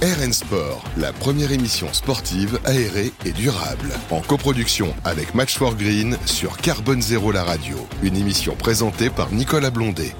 RN Sport, la première émission sportive aérée et durable. En coproduction avec Match for Green sur Carbone Zéro la radio. Une émission présentée par Nicolas Blondet.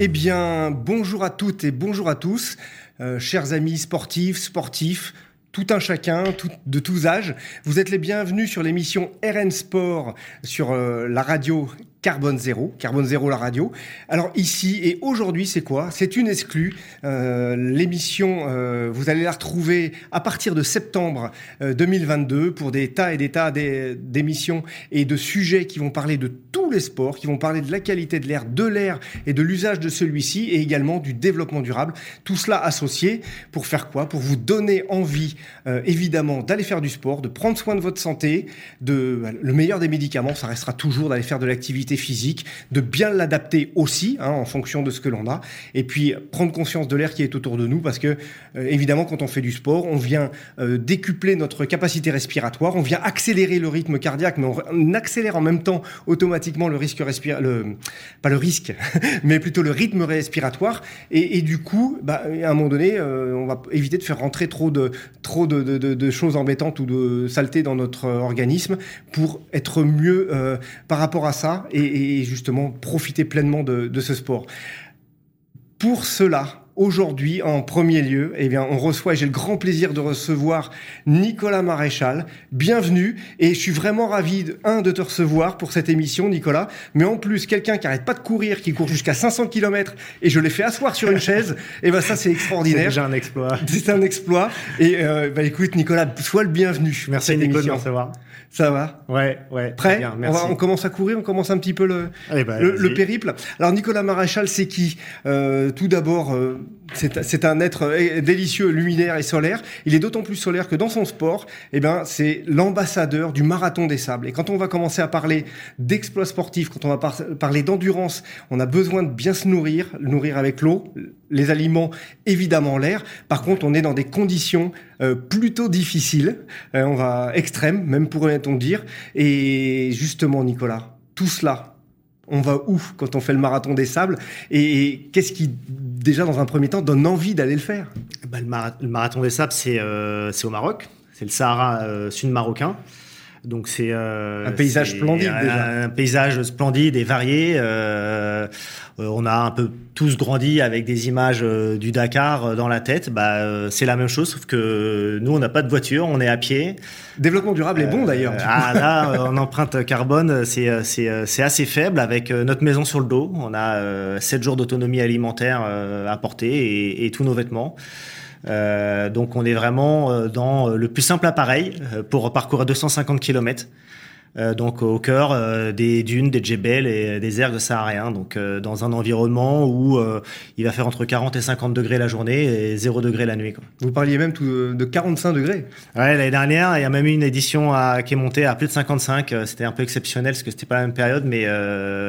Eh bien, bonjour à toutes et bonjour à tous, euh, chers amis sportifs, sportifs, tout un chacun, de tous âges. Vous êtes les bienvenus sur l'émission RN Sport sur euh, la radio Carbone Zéro, Carbone Zéro la radio. Alors ici et aujourd'hui, c'est quoi? C'est une exclue. Euh, L'émission, euh, vous allez la retrouver à partir de septembre 2022 euh, pour des tas et des tas d'émissions et de sujets qui vont parler de tous les sports, qui vont parler de la qualité de l'air, de l'air et de l'usage de celui-ci et également du développement durable. Tout cela associé pour faire quoi? Pour vous donner envie, évidemment, d'aller faire du sport, de prendre soin de votre santé, de le meilleur des médicaments, ça restera toujours d'aller faire de l'activité physique, de bien l'adapter aussi hein, en fonction de ce que l'on a, et puis prendre conscience de l'air qui est autour de nous, parce que euh, évidemment quand on fait du sport, on vient euh, décupler notre capacité respiratoire, on vient accélérer le rythme cardiaque, mais on, accélère en même temps automatiquement le risque respiratoire, pas le risque, mais plutôt le rythme respiratoire, et, du coup, bah, à un moment donné, euh, on va éviter de faire rentrer trop de trop de, choses embêtantes ou de saletés dans notre organisme pour être mieux par rapport à ça et, justement profiter pleinement de, de ce sport. Pour cela, aujourd'hui, en premier lieu, eh bien, on reçoit, et j'ai le grand plaisir de recevoir Nicolas Maréchal. Bienvenue, et je suis vraiment ravi, de, un, de te recevoir pour cette émission, Nicolas, mais en plus, quelqu'un qui arrête pas de courir, qui court jusqu'à 500 km, et je l'ai fait asseoir sur une chaise, et eh ben ça, c'est extraordinaire. C'est déjà un exploit. C'est un exploit. Et euh, bah, écoute, Nicolas, sois le bienvenu. Merci, Nicolas, de recevoir. Ça va Ouais, ouais. Prêt bien, merci. On, commence à courir, on commence un petit peu le, bah, le, périple. Alors Nicolas Maréchal, c'est qui euh, Tout d'abord, euh, c'est un être euh, délicieux, luminaire et solaire. Il est d'autant plus solaire que dans son sport, eh ben, c'est l'ambassadeur du marathon des sables. Et quand on va commencer à parler d'exploits sportifs, quand on va parler d'endurance, on a besoin de bien se nourrir, nourrir avec l'eau, les aliments, évidemment l'air. Par contre, on est dans des conditions euh, plutôt difficiles, euh, on va extrêmes, même pourrait-on dire. Et justement, Nicolas, tout cela, on va où quand on fait le marathon des sables Et, qu'est-ce qui, déjà dans un premier temps, donne envie d'aller le faire? Bah, le, marathon des sables, c'est euh, au Maroc, c'est le Sahara sud-marocain. Donc c'est euh, un paysage splendide un, déjà. Un paysage splendide et varié. Euh, euh, on a un peu tous grandi avec des images du Dakar dans la tête. Bah c'est la même chose, sauf que nous on n'a pas de voiture, on est à pied. Développement durable est bon d'ailleurs. Ah là, en empreinte carbone, c'est c'est c'est assez faible avec notre maison sur le dos. On a 7 jours d'autonomie alimentaire à porter et, et tous nos vêtements. Euh, donc on est vraiment euh, dans euh, le plus simple appareil pour parcourir 250 km. donc au cœur des dunes, des djebels et des ergs sahariens, donc dans un environnement où il va faire entre 40 et 50 degrés la journée et 0 degré la nuit. Quoi. Vous parliez même tout de 45 degrés. Ouais, l'année dernière, il y a même eu une édition à, qui est montée à plus de 55. C'était un peu exceptionnel parce que c'était pas la même période, mais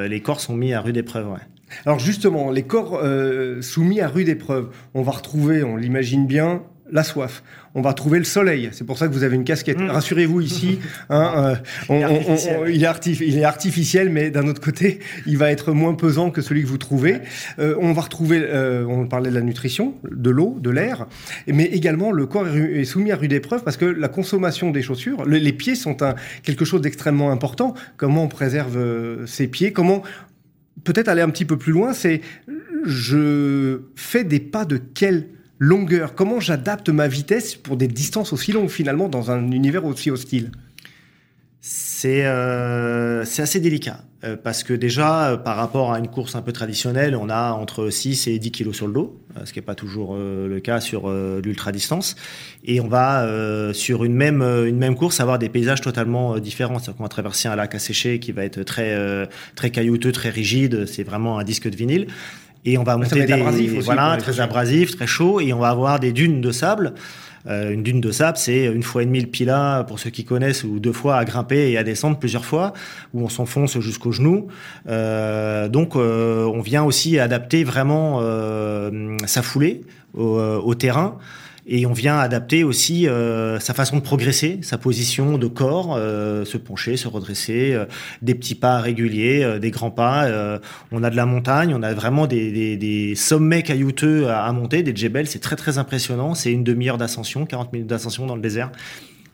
les corps sont mis à rude épreuve. Ouais. Alors justement, les corps euh, soumis à rude épreuve, on va retrouver, on l'imagine bien, la soif. On va trouver le soleil. C'est pour ça que vous avez une casquette. Mmh. Rassurez-vous ici, hein, euh, il, est artificiel, mais d'un autre côté, il va être moins pesant que celui que vous trouvez. Euh, on va retrouver, on parlait de la nutrition, de l'eau, de l'air, mais également le corps est soumis à rude épreuve parce que la consommation des chaussures, les pieds sont un, quelque chose d'extrêmement important. Comment on préserve ses pieds? Comment peut-être aller un petit peu plus loin, c'est je fais des pas de quelle longueur? Comment j'adapte ma vitesse pour des distances aussi longues finalement dans un univers aussi hostile? C'est euh, assez délicat euh, parce que déjà euh, par rapport à une course un peu traditionnelle, on a entre 6 et 10 kilos sur le dos, euh, ce qui n'est pas toujours le cas sur l'ultra distance. Et on va sur une même une même course avoir des paysages totalement différents, c'est-à-dire qu'on va traverser un lac asséché qui va être très très caillouteux, très rigide, c'est vraiment un disque de vinyle. Et on va monter des abrasif aussi, voilà, très abrasif, très chaud. Et on va avoir des dunes de sable euh, une dune de sable, c'est une fois et demi le pila, pour ceux qui connaissent, ou deux fois à grimper et à descendre plusieurs fois, où on s'enfonce jusqu'au genou. Euh, donc, euh, on vient aussi adapter vraiment sa foulée au terrain Et on vient adapter aussi euh, sa façon de progresser, sa position de corps, euh, se pencher, se redresser, euh, des petits pas réguliers, des grands pas. on a de la montagne, on a vraiment des, sommets caillouteux à, à, monter, des djebels, c'est très très impressionnant. C'est une demi-heure d'ascension, 40 minutes d'ascension dans le désert.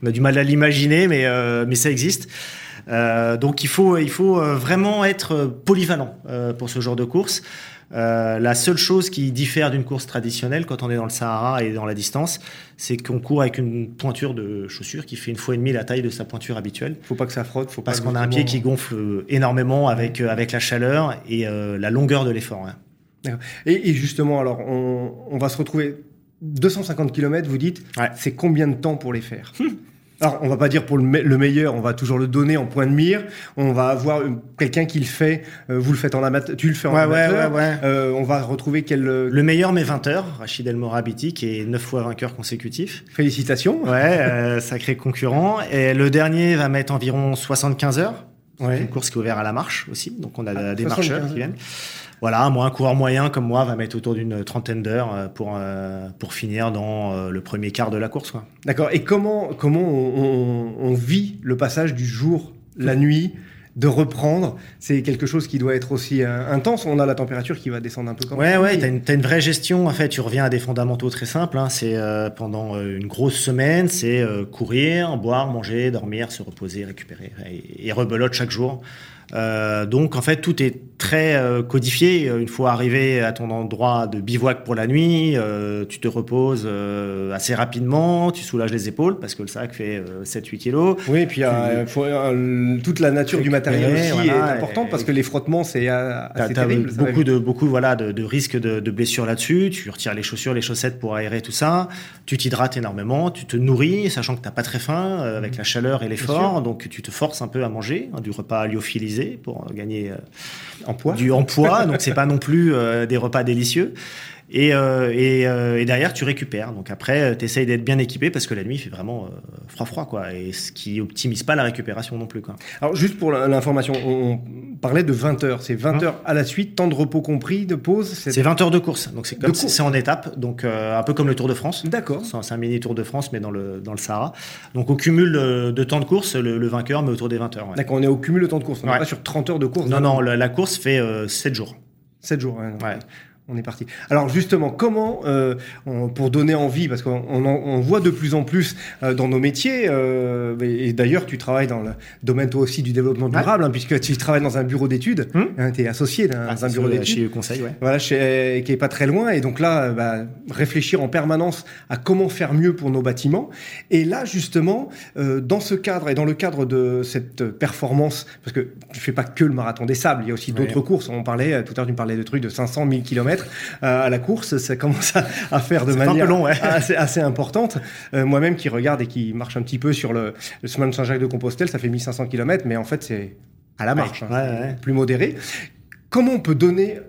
On a du mal à l'imaginer, mais, mais ça existe. donc il faut, il faut vraiment être polyvalent pour ce genre de course. Euh, la seule chose qui diffère d'une course traditionnelle quand on est dans le Sahara et dans la distance, c'est qu'on court avec une pointure de chaussure qui fait une fois et demie la taille de sa pointure habituelle. Faut pas que ça frotte, faut parce qu'on a un pied qui gonfle énormément avec euh, avec la chaleur et euh, la longueur de l'effort. Hein. Et, et, justement, alors on, on, va se retrouver 250 km, vous dites, ouais. c'est combien de temps pour les faire? Alors, on va pas dire pour le, meilleur, on va toujours le donner en point de mire. On va avoir quelqu'un qui le fait. Euh, vous le faites en amateur, tu le fais en amateur. Ouais, euh, on va retrouver quel euh, le meilleur met 20 heures. Rachid El Morabiti qui est 9 fois vainqueur consécutif. Félicitations. Ouais, sacré concurrent. Et le dernier va mettre environ 75 heures. Ouais. Une course qui est ouverte à la marche aussi, donc on a ah, des marcheurs qui viennent. Voilà, moi, un coureur moyen comme moi va mettre autour d'une trentaine d'heures euh, pour, euh, pour finir dans euh, le premier quart de la course. D'accord. Et comment, comment on, on, vit le passage du jour, la nuit de reprendre, c'est quelque chose qui doit être aussi intense. On a la température qui va descendre un peu quand. Ouais, ouais, t'as une, as une vraie gestion. En fait, tu reviens à des fondamentaux très simples. Hein. C'est pendant une grosse semaine, c'est courir, boire, manger, dormir, se reposer, récupérer et, et rebelote chaque jour. Euh, donc en fait tout est très euh, codifié. Une fois arrivé à ton endroit de bivouac pour la nuit, euh, tu te reposes euh, assez rapidement, tu soulages les épaules parce que le sac fait 7-8 kilos. Oui, et puis faut, toute la nature du matériel aussi est importante parce que les frottements c'est assez terrible. Beaucoup de beaucoup voilà de, de risques de, de blessures là-dessus. Tu retires les chaussures, les chaussettes pour aérer tout ça. Tu t'hydrates énormément, tu te nourris, sachant que t'as pas très faim avec la chaleur et l'effort, donc tu te forces un peu à manger hein, du repas lyophilisé pour gagner euh, du en poids. donc c'est pas non plus euh, des repas délicieux. Et, euh, et, euh, et, derrière, tu récupères. Donc après, tu essayes d'être bien équipé parce que la nuit, il fait vraiment froid-froid, quoi. Et ce qui optimise pas la récupération non plus, quoi. Alors, juste pour l'information, on, parlait de 20 heures. C'est 20 hein heures à la suite, temps de repos compris, de pause C'est 20 heures de course. Donc, c'est comme c'est en étape. Donc, un peu comme le Tour de France. D'accord. C'est un mini Tour de France, mais dans le, dans le Sahara. Donc, au cumul de, temps de course, le, vainqueur, mais autour des 20 heures. Ouais. D'accord, on est au cumul de temps de course. On n'est pas sur 30 heures de course. Non, non, la, la, course fait 7 jours. 7 jours, ouais. ouais on est parti. Alors justement, comment, euh, pour donner envie, parce qu'on on, voit de plus en plus euh, dans nos métiers, euh, et, d'ailleurs tu travailles dans le domaine toi aussi du développement durable, hein, puisque tu travailles dans un bureau d'études, hum. hein, tu es associé dans ah, un bureau d'études. Chez Conseil, ouais. Voilà, chez, qui est pas très loin, et donc là, bah, réfléchir en permanence à comment faire mieux pour nos bâtiments. Et là, justement, dans ce cadre et dans le cadre de cette performance, parce que tu fais pas que le marathon des sables, il y a aussi d'autres courses. On parlait, tout à l'heure tu me parlais de trucs de 500 000 km euh, à la course, ça commence à, faire de manière long, assez, assez, importante. Euh, moi-même qui regarde et qui marche un petit peu sur le, le chemin de Saint-Jacques de Compostelle, ça fait 1500 km, mais en fait c'est à la marche, hein, plus modéré. Comment on peut donner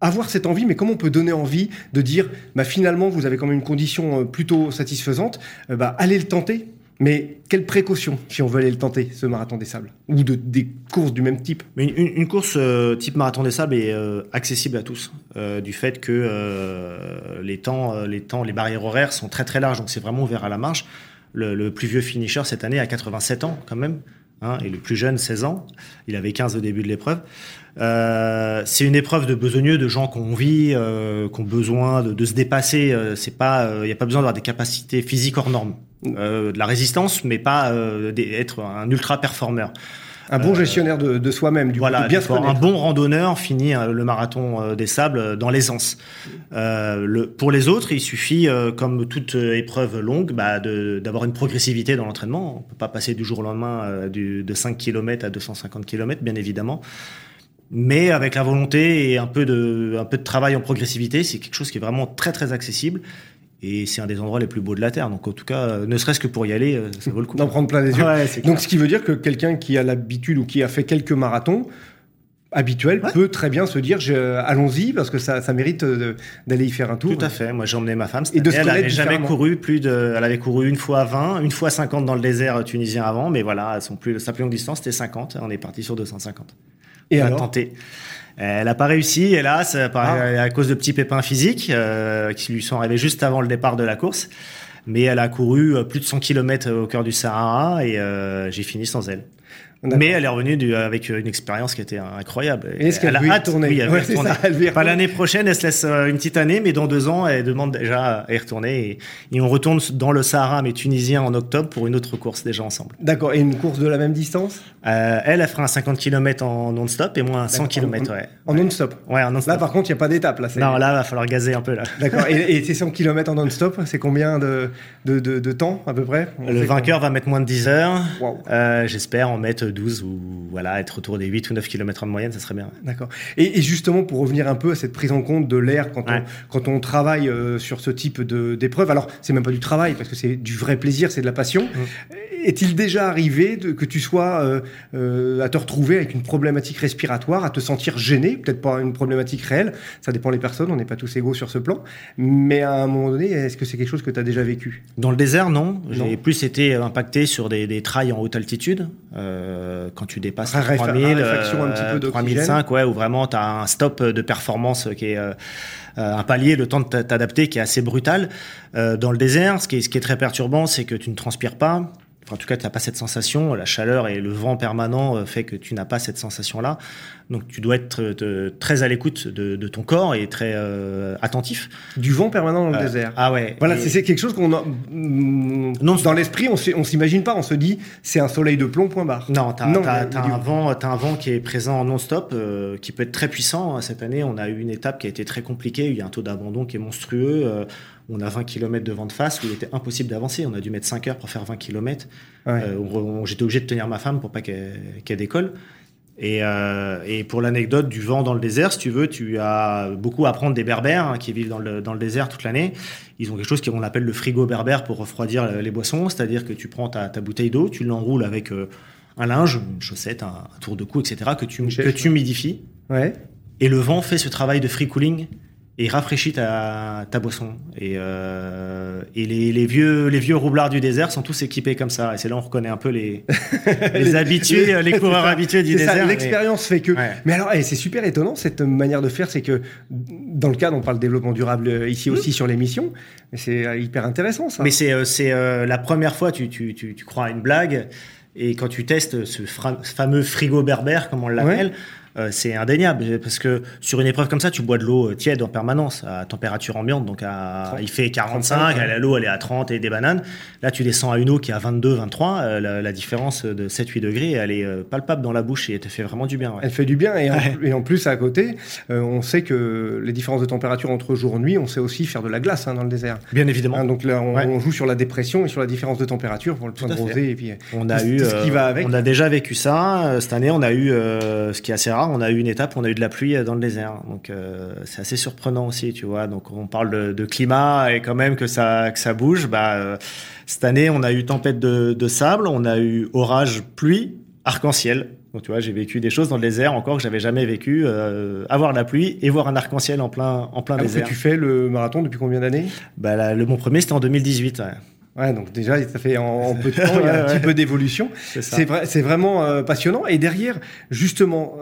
avoir cette envie, mais comment on peut donner envie de dire, bah, finalement, vous avez quand même une condition euh, plutôt satisfaisante, bah, allez le tenter mais quelles précautions si on veut aller le tenter, ce marathon des sables Ou de, des courses du même type? Mais une, course euh, type marathon des sables est euh, accessible à tous, euh, du fait que les, temps, les temps, les barrières horaires sont très très larges, donc c'est vraiment ouvert à la marge. Le, plus vieux finisher cette année a 87 ans quand même, hein, et le plus jeune 16 ans. Il avait 15 au début de l'épreuve. c'est une épreuve de besogneux, de gens qui ont envie, qui ont besoin de, de se dépasser. c'est pas, il n'y a pas besoin d'avoir des capacités physiques hors normes. Euh, de la résistance, mais pas euh, être un ultra performeur. Un bon gestionnaire de, de soi-même, du voilà, bien Un bon randonneur finit euh, le marathon des sables dans l'aisance. le, pour les autres, il suffit, comme toute épreuve longue, bah, d'avoir une progressivité dans l'entraînement. On peut pas passer du jour au lendemain du, de 5 km à 250 km, bien évidemment. Mais avec la volonté et un peu de, un peu de travail en progressivité, c'est quelque chose qui est vraiment très très accessible et c'est un des endroits les plus beaux de la Terre. Donc, en tout cas, euh, ne serait-ce que pour y aller, euh, ça vaut le coup. D'en prendre plein les yeux. Donc, ce qui veut dire que quelqu'un qui a l'habitude ou qui a fait quelques marathons, habituels peut très bien se dire allons-y parce que ça, ça mérite euh, d'aller y faire un tour. Tout à fait. Moi j'ai emmené ma femme. Et de elle n'avait jamais couru plus de. Elle avait couru une fois 20, une fois 50 dans le désert tunisien avant, mais voilà, son plus, sa plus longue distance c'était 50. On est parti sur 250. Et on alors? tenté. Elle n'a pas réussi, hélas, à, à cause de petits pépins physiques qui lui sont arrivés juste avant le départ de la course. Mais elle a couru plus de 100 km au cœur du Sahara et j'ai fini sans elle. Mais elle est revenue du, avec une expérience qui était incroyable. Est-ce qu'elle a hâte tourner Oui, elle, Pas l'année prochaine, elle se laisse euh, une petite année, mais dans deux ans, elle demande déjà à y retourner. Et, on retourne dans le Sahara, mais tunisien, en octobre pour une autre course déjà ensemble. D'accord. Et une course de la même distance? Euh, Elle, elle fera un 50 km en non-stop et moi un 100 km. Ouais. En non-stop Ouais, en non-stop. Là, par contre, il n'y a pas d'étape. Là, non, là, il va falloir gazer un peu. là. D'accord. et, et ces 100 km en non-stop, c'est combien de, de, de, temps à peu près? Le vainqueur va mettre moins de 10 heures. Euh, j'espère en mettre 12 ou voilà, être autour des 8 ou 9 km en moyenne, ça serait bien. D'accord. Et, justement, pour revenir un peu à cette prise en compte de l'air quand, on, quand on travaille euh, sur ce type d'épreuve, alors c'est même pas du travail, parce que c'est du vrai plaisir, c'est de la passion. Mmh. Est-il déjà arrivé de, que tu sois euh, euh, à te retrouver avec une problématique respiratoire, à te sentir gêné, peut-être pas une problématique réelle, ça dépend des personnes, on n'est pas tous égaux sur ce plan, mais à un moment donné, est-ce que c'est quelque chose que tu as déjà vécu? Dans le désert, non. J'ai plus été impacté sur des, des trails en haute altitude, euh, quand tu dépasses 3000, un 3005, ouais, où vraiment tu as un stop de performance qui est... un palier, le temps de t'adapter qui est assez brutal. dans le désert, ce qui est, ce qui est très perturbant, c'est que tu ne transpires pas, en tout cas, tu n'as pas cette sensation. La chaleur et le vent permanent euh, fait que tu n'as pas cette sensation-là. Donc, tu dois être euh, très à l'écoute de, ton corps et très euh, attentif. Du vent permanent dans le désert. Ah ouais. Voilà, c'est quelque chose qu'on mm, non dans l'esprit, on s'imagine pas. On se dit, c'est un soleil de plomb. Point barre. Non, tu as, un vent, as un vent qui est présent non-stop, qui peut être très puissant. Cette année, on a eu une étape qui a été très compliquée. Il y a un taux d'abandon qui est monstrueux on a 20 km de vent de face où il était impossible d'avancer. On a dû mettre 5 heures pour faire 20 km. Euh, j'étais obligé de tenir ma femme pour pas qu'elle décolle. Euh, et, pour l'anecdote du vent dans le désert, si tu veux, tu as beaucoup à apprendre des berbères hein, qui vivent dans le, désert toute l'année. Ils ont quelque chose qu'on appelle le frigo berbère pour refroidir les boissons, c'est-à-dire que tu prends ta, bouteille d'eau, tu l'enroules avec euh, un linge, une chaussette, un, tour de cou, etc., que tu, que tu humidifies. Ouais. Et le vent fait ce travail de free cooling et rafraîchit ta, ta boisson. Et, euh, et les, les, vieux, les vieux roublards du désert sont tous équipés comme ça. Et c'est là on reconnaît un peu les, les habitués, les, coureurs habitués du désert. L'expérience fait que. Mais alors, eh, c'est super étonnant cette manière de faire. C'est que dans le cadre, on parle développement durable euh, ici aussi mmh. sur l'émission. Mais c'est euh, hyper intéressant ça. Mais c'est euh, c'est la première fois, tu, tu, tu, tu, crois à une blague. Et quand tu testes ce fameux frigo berbère, comme on l'appelle, euh, c'est indéniable parce que sur une épreuve comme ça, tu bois de l'eau euh, tiède en permanence à température ambiante, donc à, il fait 45, l'eau elle est à 30 et des bananes. Là, tu descends à une eau qui est à 22, 23, euh, la, différence de 7-8 degrés, elle est palpable dans la bouche et elle te fait vraiment du bien. Elle fait du bien et, en, plus à côté, on sait que les différences de température entre jour et nuit, on sait aussi faire de la glace hein, dans le désert. Bien évidemment. Hein, donc là, on, joue sur la dépression et sur la différence de température pour le point de rosée et puis on a eu, ce qui va avec. On a déjà vécu ça cette année. On a eu ce qui est assez rare on a eu une étape, on a eu de la pluie dans le désert. Donc euh, c'est assez surprenant aussi, tu vois. Donc on parle de, climat et quand même que ça, que ça bouge. Bah, euh, cette année, on a eu tempête de, sable, on a eu orage, pluie, arc-en-ciel. Donc tu vois, j'ai vécu des choses dans le désert encore que j'avais jamais vécu. Euh, avoir la pluie et voir un arc-en-ciel en plein, en plein ah, désert. Tu fais le marathon depuis combien d'années? Bah, Le mon premier, c'était en 2018. Ouais, donc déjà, ça fait en, peu de temps, il y a un petit peu d'évolution. C'est c'est vraiment passionnant. Et derrière, justement,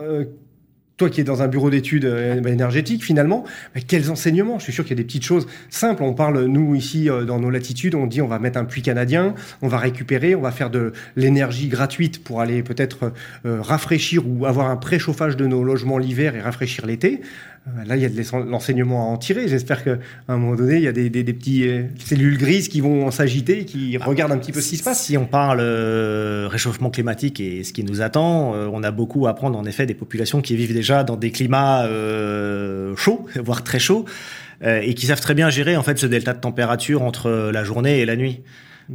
toi qui es dans un bureau d'études euh, énergétiques, finalement, quels enseignements? Je suis sûr qu'il y a des petites choses simples. On parle, nous, ici, euh, dans nos latitudes, on dit on va mettre un puits canadien, on va récupérer, on va faire de l'énergie gratuite pour aller peut-être euh, rafraîchir ou avoir un préchauffage de nos logements l'hiver et rafraîchir l'été. Euh, là, il y a de l'enseignement à en tirer. J'espère qu'à un moment donné, il y a des, des, petits euh, cellules grises qui vont s'agiter, qui ah, regardent un petit peu ce qui se passe. Si on parle euh, réchauffement climatique et ce qui nous attend, on a beaucoup à apprendre en effet des populations qui vivent déjà dans des climats chauds, voire très chauds, et qui savent très bien gérer en fait ce delta de température entre la journée et la nuit.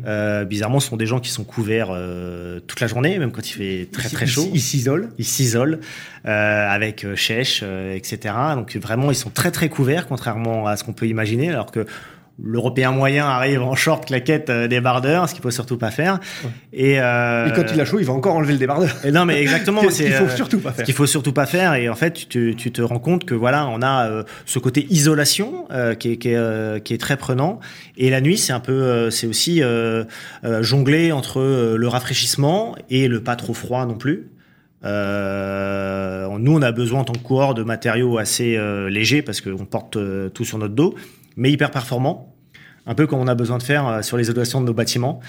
Euh, bizarrement, ce sont des gens qui sont couverts euh, toute la journée, même quand il fait très très chaud. Ils s'isolent. Ils s'isolent euh, avec euh, chèche, etc. Donc vraiment, ils sont très très couverts, contrairement à ce qu'on peut imaginer, alors que l'Européen moyen arrive en short claquette euh, débardeur, ce qu'il faut surtout pas faire. Et, euh, et, quand il a chaud, il va encore enlever le débardeur. Et non, mais exactement. ce qu'il faut euh, surtout pas faire. Ce qu'il faut surtout pas faire. Et en fait, tu te, tu te rends compte que voilà, on a euh, ce côté isolation euh, qui, est, qui, est, qui, est, très prenant. Et la nuit, c'est un peu, c'est aussi jongler entre le rafraîchissement et le pas trop froid non plus. Euh, nous, on a besoin en tant que coureur de matériaux assez euh, légers parce qu'on porte tout sur notre dos, mais hyper performants, un peu comme on a besoin de faire euh, sur les élévations de nos bâtiments.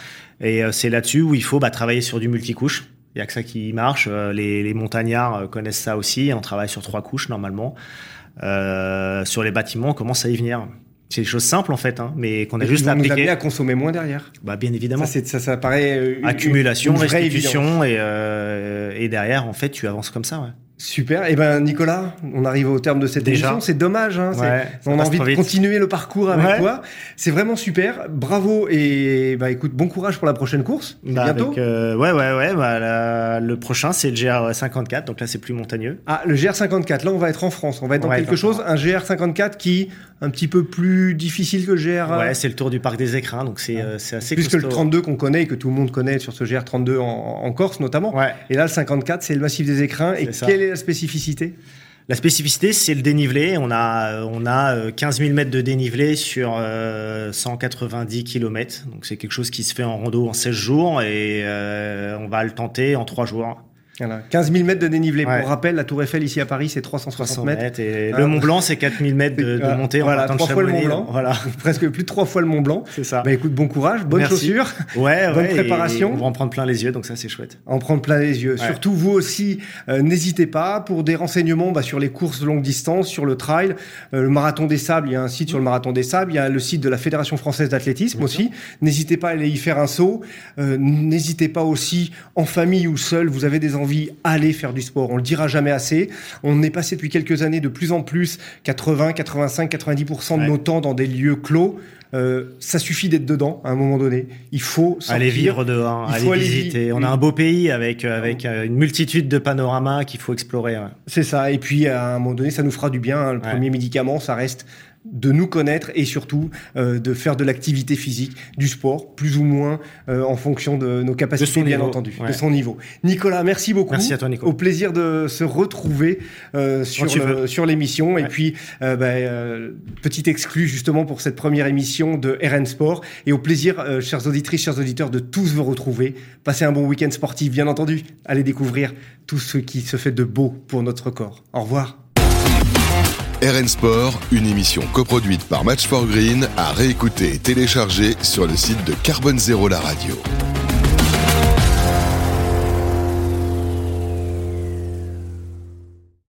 Et euh, c'est là-dessus où il faut bah, travailler sur du multicouche. Il y a que ça qui marche. Euh, Les, les montagnards connaissent ça aussi. On travaille sur trois couches normalement. Euh, sur les bâtiments, on commence à y venir. C'est des choses simples en fait, hein, mais qu'on a juste amener appliqué. à consommer moins derrière. Bah, bien évidemment. Ça, ça, ça paraît une- Accumulation, une restitution et, euh, et derrière en fait tu avances comme ça. Ouais. Super. Et ben Nicolas, on arrive au terme de cette Déjà. émission. C'est dommage. Hein, Ouais, on a envie de vite. continuer le parcours avec Ouais. toi. C'est vraiment super. Bravo et bah écoute, bon courage pour la prochaine course. Bah, bientôt. avec, euh, ouais ouais ouais. Bah, la- le prochain c'est le GR54 donc là c'est plus montagneux. Ah, le GR54. Là, on va être en France. On va être dans Ouais, quelque chose. Un GR54 qui un petit peu plus difficile que le GR. Ouais c'est le tour du parc des écrins donc c'est euh, c'est assez plus que le costaud. 32 qu'on connaît et que tout le monde connaît sur ce GR32 en, en Corse notamment. Ouais. Et là, le 54, c'est le massif des écrins. Et ça. est la spécificité? La spécificité, c'est le dénivelé. On a, on a euh, 15 000 mètres de dénivelé sur euh, 190 km. Donc c'est quelque chose qui se fait en rando en 16 jours et euh, on va le tenter en 3 jours. Voilà. 15 000 mètres de dénivelé. Ouais. Pour rappel, la Tour Eiffel ici à Paris, c'est 360 300 mètres. Et Ah. le Mont Blanc, c'est 4 000 mètres de, montée Voilà, trois fois le Mont. Blanc. Voilà, Presque plus de trois fois le Mont Blanc. c'est ça. Bah écoute, bon courage, bonne Merci. chaussure, ouais, bonne ouais, préparation. On va en prendre plein les yeux, donc ça c'est chouette. en prendre plein les yeux. Surtout vous aussi, euh, n'hésitez pas pour des renseignements bah, sur les courses longue distance, sur le trail, euh, le marathon des sables. Il y a un site sur le marathon des sables. Il y a le site de la Fédération française d'athlétisme aussi. N'hésitez pas à aller y faire un saut. Euh, N'hésitez pas aussi en famille ou seul. Vous avez des envies, allez faire du sport. On le dira jamais assez. On est passé depuis quelques années de plus en plus 80, 85, 90% de Ouais. nos temps dans des lieux clos. Euh, ça suffit d'être dedans à un moment donné. Il faut sortir. Aller vivre dehors, Il aller faut aller visiter. vi- On a un beau pays avec, euh, avec euh, une multitude de panoramas qu'il faut explorer. ouais. C'est ça. Et puis, à un moment donné, ça nous fera du bien. hein. Le Ouais. premier médicament, ça reste de nous connaître et surtout euh, de faire de l'activité physique, du sport, plus ou moins euh, en fonction de nos capacités, bien niveau. entendu, de son niveau. Nicolas, merci beaucoup. Merci à toi, Nico. Au plaisir de se retrouver euh, sur, le- l'émission. Et puis, euh, bah, euh, petite exclue justement pour cette première émission de RN Sport. Et au plaisir, euh, chères auditrices, chers auditeurs, de tous vous retrouver. Passez un bon week-end sportif, bien entendu. Allez découvrir tout ce qui se fait de beau pour notre corps. Au revoir. RN Sport, une émission coproduite par Match for Green, à réécouter et télécharger sur le site de Carbone Zéro la radio.